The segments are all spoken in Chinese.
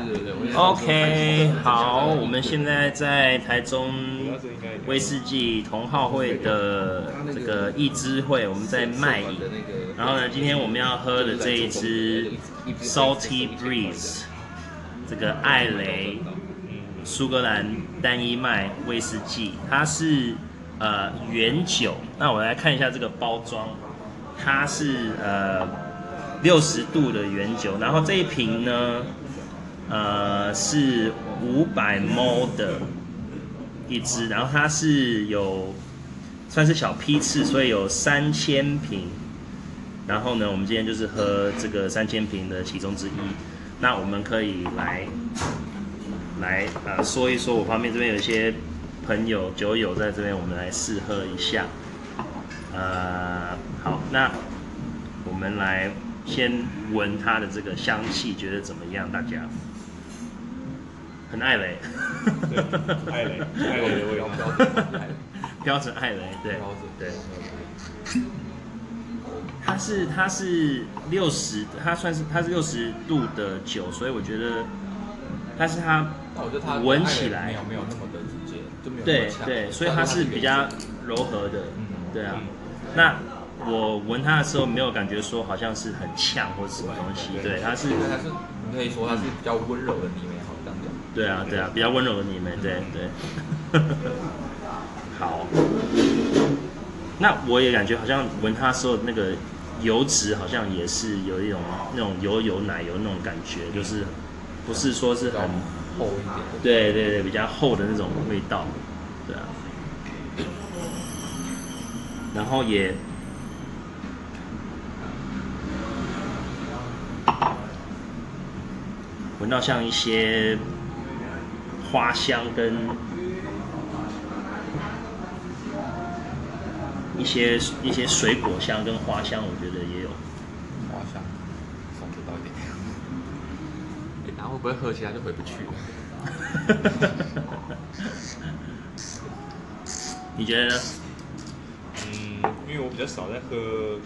来。对对对 OK，好，我们现在在台中威士忌同好会的这个一支会，我们在卖饮。然后呢，今天我们要喝的这一支 Salty Breeze，这个艾雷苏格兰单一麦威士忌，它是呃原酒。那我来看一下这个包装，它是呃六十度的原酒，然后这一瓶呢。呃，是五百 ml 的一支，然后它是有算是小批次，所以有三千瓶。然后呢，我们今天就是喝这个三千瓶的其中之一。那我们可以来来呃说一说，我旁边这边有一些朋友酒友在这边，我们来试喝一下。呃，好，那我们来先闻它的这个香气，觉得怎么样？大家？很艾雷，艾雷，艾雷的味道，标准艾雷，对，对，它是它是六十，它算是它是六十度的酒，所以我觉得，但是它，我觉得它闻起来没有没有那么的直接，就没有对对，所以它是比较柔和的，对啊，那我闻它的时候没有感觉说好像是很呛或者什么东西，对，它是，它是，你可以说它是比较温柔的泥煤。对啊，对啊，比较温柔的你们，对对。好，那我也感觉好像闻它的时候，那个油脂好像也是有一种那种油油奶油那种感觉，就是不是说是很厚一点。对对对，比较厚的那种味道，对啊。然后也闻到像一些。花香跟一些一些水果香跟花香，我觉得也有。花香，送得到一点。哎，然后会不会喝起来就回不去了？你觉得呢？嗯，因为我比较少在喝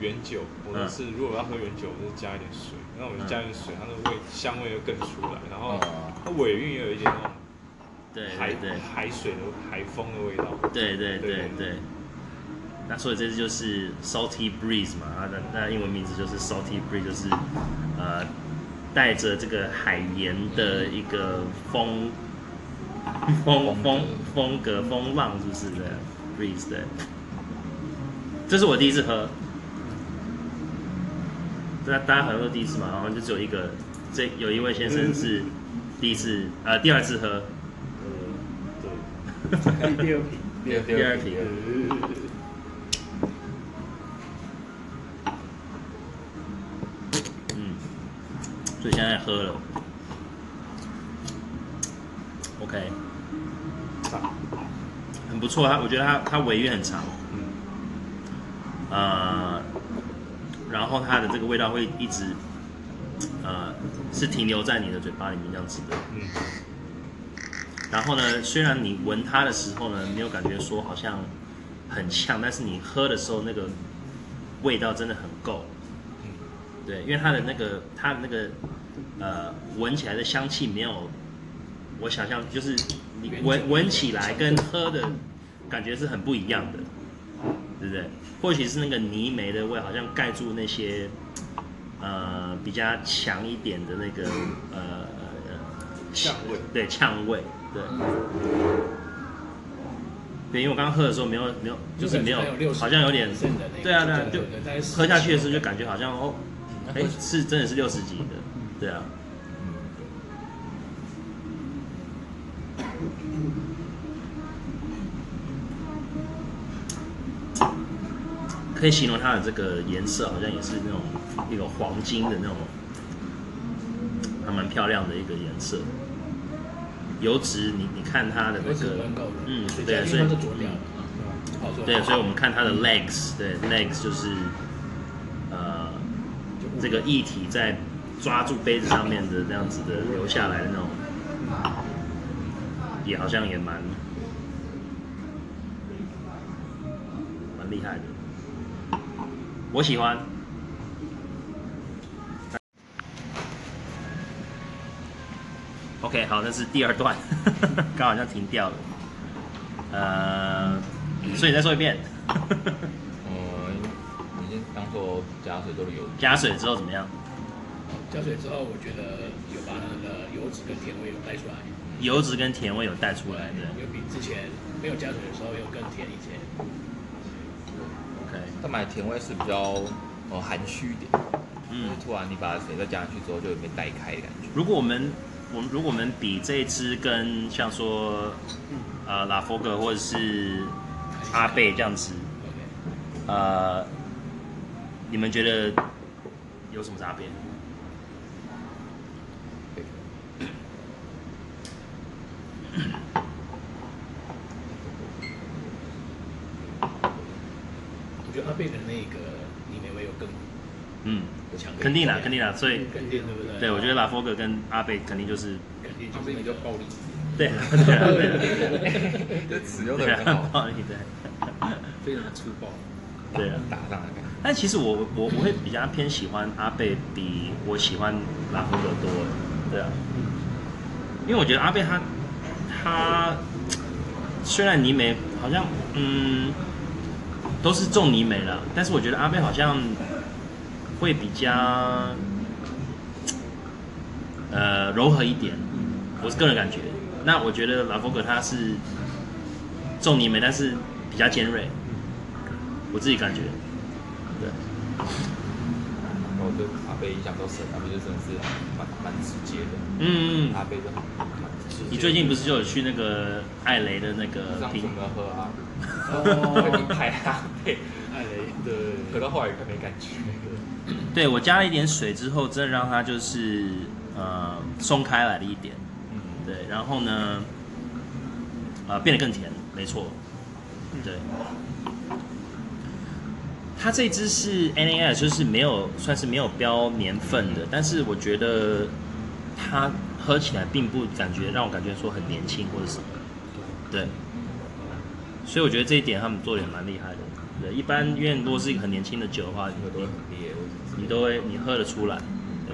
原酒，或者是如果要喝原酒，我就加一点水。那我就加一点水，它的味香味就更出来，然后它尾韵也有一点那种对海对海水的海风的味道。对对对对。那所以这就是 Salty Breeze 嘛，它的那英文名字就是 Salty Breeze，就是呃带着这个海盐的一个风风风风格风浪，是不是的 Breeze 对。这是我第一次喝。那大家可能都第一次嘛，然后就只有一个，这有一位先生是 第一次，呃，第二次喝，对，第二瓶，第二第二瓶，嗯，所以现在喝了，OK，很不错，它我觉得它它尾韵很长，嗯，呃。然后它的这个味道会一直，呃，是停留在你的嘴巴里面这样子的。嗯。然后呢，虽然你闻它的时候呢，没有感觉说好像很呛，但是你喝的时候那个味道真的很够。嗯。对，因为它的那个它的那个呃闻起来的香气没有我想象，就是你闻闻起来跟喝的感觉是很不一样的。对不对？或许是那个泥煤的味，好像盖住那些，呃，比较强一点的那个呃呛味，对呛味，对。对，因为我刚刚喝的时候没有没有，就是没有，好像有点，对啊对啊，就喝下去的时候就感觉好像哦，哎，是真的是六十几的，对啊。可以形容它的这个颜色，好像也是那种一个黄金的那种，还蛮漂亮的一个颜色。油脂，你你看它的那个，嗯，对，所以，对，所以我们看它的 legs，对，legs 就是，呃，这个液体在抓住杯子上面的那样子的流下来的那种，也好像也蛮，蛮厉害的。我喜欢。OK，好，那是第二段，刚好像停掉了。呃，所以你再说一遍。嗯，你先当做加水都是油。加水之后怎么样？加水之后，我觉得有把那个油脂跟甜味有带出来。油脂跟甜味有带出来，对。有比之前没有加水的时候又更甜一些。OK，但买甜味是比较呃含蓄一点。嗯。突然你把水再加进去之后，就有被带开的感觉。如果我们我们如果我们比这一支跟像说，呃，拉佛格或者是阿贝这样子，呃，你们觉得有什么差别？我觉得阿贝的那个泥煤味有更嗯。肯定啦，肯定啦，所以肯定对不对？对，我觉得拉佛格跟阿贝肯定就是肯定就是比较暴力。对，对啊，对啊，这词用的很好，暴力对，非常的粗暴，对啊，打上来。但其实我我我会比较偏喜欢阿贝，比我喜欢拉夫格多，对啊，因为我觉得阿贝他他虽然泥煤好像嗯都是重泥煤了，但是我觉得阿贝好像。会比较，呃，柔和一点，我是个人感觉。那我觉得拉佛格他是重泥煤，但是比较尖锐，我自己感觉。对。我对阿贝印象都深，阿贝就真的是蛮蛮直接的。嗯。阿贝的。你最近不是就有去那个艾雷的那个？上次我喝啊。哦。你拍阿贝。艾雷的。喝到后来可没感觉。对，我加了一点水之后，真的让它就是呃松开来了一点，嗯，对，然后呢，呃变得更甜，没错，对，它这支是 NAS，就是没有算是没有标年份的，但是我觉得它喝起来并不感觉让我感觉说很年轻或者什么，对，所以我觉得这一点他们做的也蛮厉害的，对，一般因为如果是一个很年轻的酒的话，你会都很烈。你都会，你喝得出来，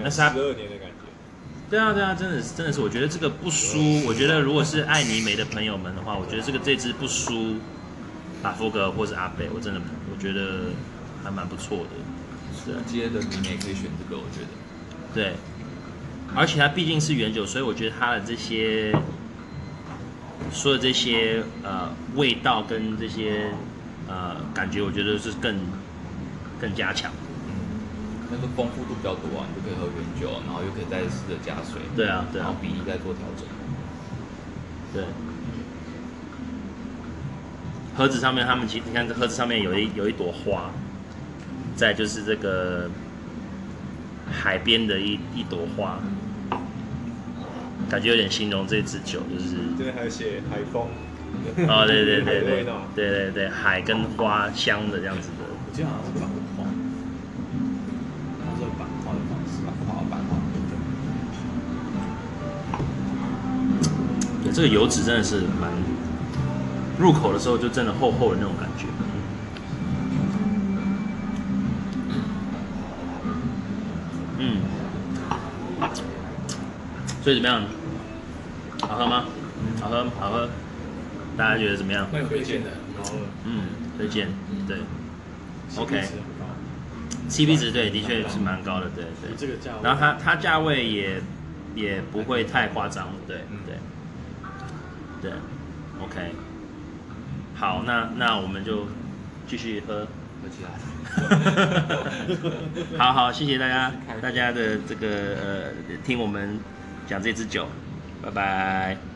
但是它十二年的感觉。对啊，对啊，真的是，真的是，我觉得这个不输。我觉得如果是爱泥梅的朋友们的话，我觉得这个这支不输拉佛格或是阿贝，我真的我觉得还蛮不错的。是啊，接的尼梅可以选这个，我觉得。对，而且它毕竟是原酒，所以我觉得它的这些说的这些呃味道跟这些呃感觉，我觉得是更更加强。那个丰富度比较多啊，你就可以喝原酒，然后又可以再试着加水。对啊，对啊。然后比例再做调整。对。盒子上面，他们其实你看，这盒子上面有一有一朵花，再就是这个海边的一一朵花，感觉有点形容这支酒，就是。这边还有写海风。哦，对对对对，对对对，海跟花香的这样子的。我记得好像是吧。这个油脂真的是蛮，入口的时候就真的厚厚的那种感觉。嗯，所以怎么样？好喝吗？好喝，好喝。大家觉得怎么样？蛮有推荐的，好喝。嗯，推荐，对。OK。CP 值对，的确是蛮高的，对对。这个价位。然后它它价位也也不会太夸张，对对。对，OK，好，那那我们就继续喝喝起来。好好，谢谢大家，大家的这个呃听我们讲这支酒，拜拜。